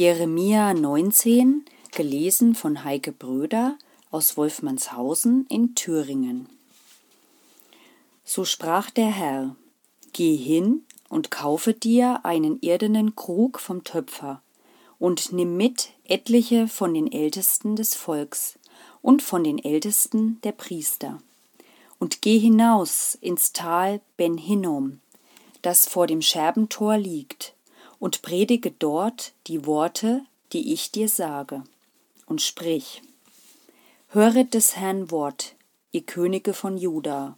Jeremia 19, gelesen von Heike Bröder aus Wolfmannshausen in Thüringen. So sprach der Herr, Geh hin und kaufe dir einen irdenen Krug vom Töpfer und nimm mit etliche von den Ältesten des Volks und von den Ältesten der Priester und geh hinaus ins Tal Ben Hinnom, das vor dem Scherbentor liegt, und predige dort die Worte, die ich dir sage, und sprich. Höret des Herrn Wort, ihr Könige von Juda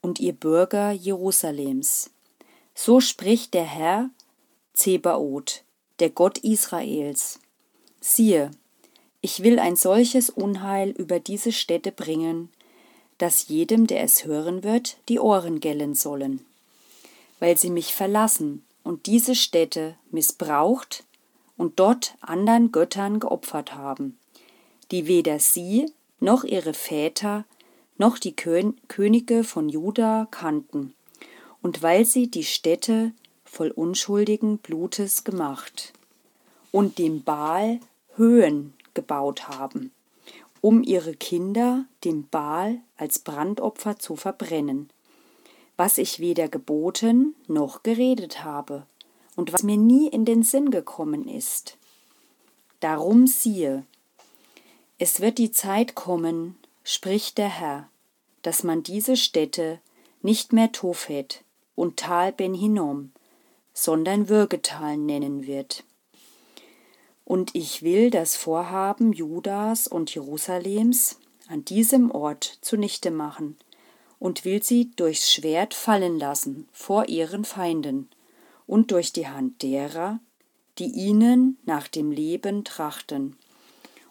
und ihr Bürger Jerusalems. So spricht der Herr Zebaoth, der Gott Israels. Siehe, ich will ein solches Unheil über diese Städte bringen, dass jedem, der es hören wird, die Ohren gellen sollen. Weil sie mich verlassen und diese Städte missbraucht und dort anderen Göttern geopfert haben, die weder sie noch ihre Väter noch die Könige von Juda kannten, und weil sie die Städte voll unschuldigen Blutes gemacht und dem Baal Höhen gebaut haben, um ihre Kinder dem Baal als Brandopfer zu verbrennen was ich weder geboten noch geredet habe und was mir nie in den Sinn gekommen ist. Darum siehe, es wird die Zeit kommen, spricht der Herr, dass man diese Städte nicht mehr Tophet und Tal Ben Hinnom, sondern Würgetal nennen wird. Und ich will das Vorhaben Judas und Jerusalems an diesem Ort zunichte machen und will sie durchs Schwert fallen lassen vor ihren Feinden und durch die Hand derer, die ihnen nach dem Leben trachten,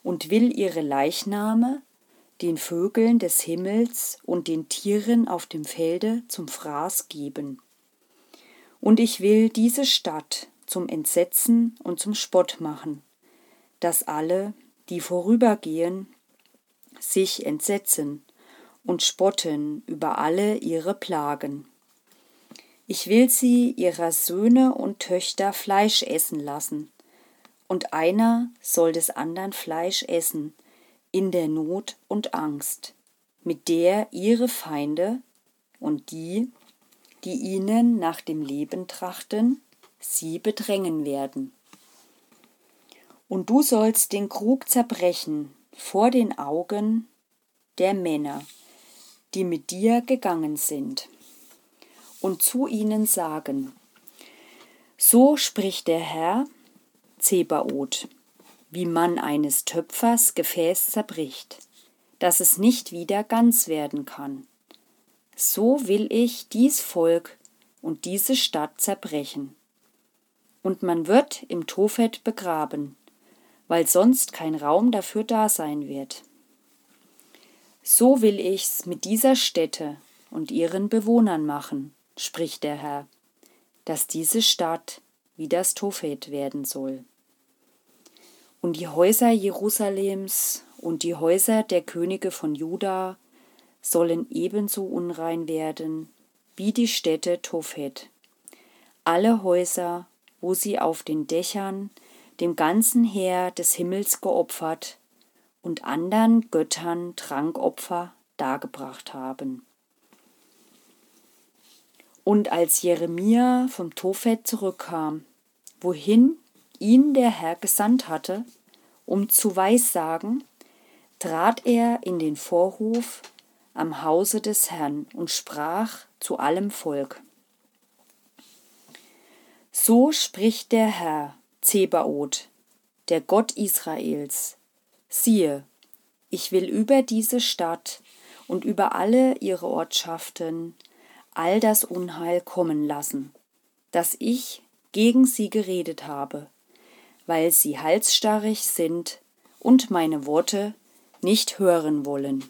und will ihre Leichname den Vögeln des Himmels und den Tieren auf dem Felde zum Fraß geben. Und ich will diese Stadt zum Entsetzen und zum Spott machen, dass alle, die vorübergehen, sich entsetzen und spotten über alle ihre Plagen. Ich will sie ihrer Söhne und Töchter Fleisch essen lassen, und einer soll des andern Fleisch essen, in der Not und Angst, mit der ihre Feinde und die, die ihnen nach dem Leben trachten, sie bedrängen werden. Und du sollst den Krug zerbrechen vor den Augen der Männer, die mit dir gegangen sind, und zu ihnen sagen, so spricht der Herr Zebaoth, wie man eines Töpfers Gefäß zerbricht, dass es nicht wieder ganz werden kann. So will ich dies Volk und diese Stadt zerbrechen. Und man wird im Tophet begraben, weil sonst kein Raum dafür da sein wird. So will ich's mit dieser Stätte und ihren Bewohnern machen, spricht der Herr, dass diese Stadt wie das Tophet werden soll. Und die Häuser Jerusalems und die Häuser der Könige von Juda sollen ebenso unrein werden wie die Städte Tophet. Alle Häuser, wo sie auf den Dächern dem ganzen Heer des Himmels geopfert und andern Göttern Trankopfer dargebracht haben. Und als Jeremia vom Tophet zurückkam, wohin ihn der Herr gesandt hatte, um zu weissagen, trat er in den Vorhof am Hause des Herrn und sprach zu allem Volk. So spricht der Herr, Zebaoth, der Gott Israels, Siehe, ich will über diese Stadt und über alle ihre Ortschaften all das Unheil kommen lassen, das ich gegen sie geredet habe, weil sie halsstarrig sind und meine Worte nicht hören wollen.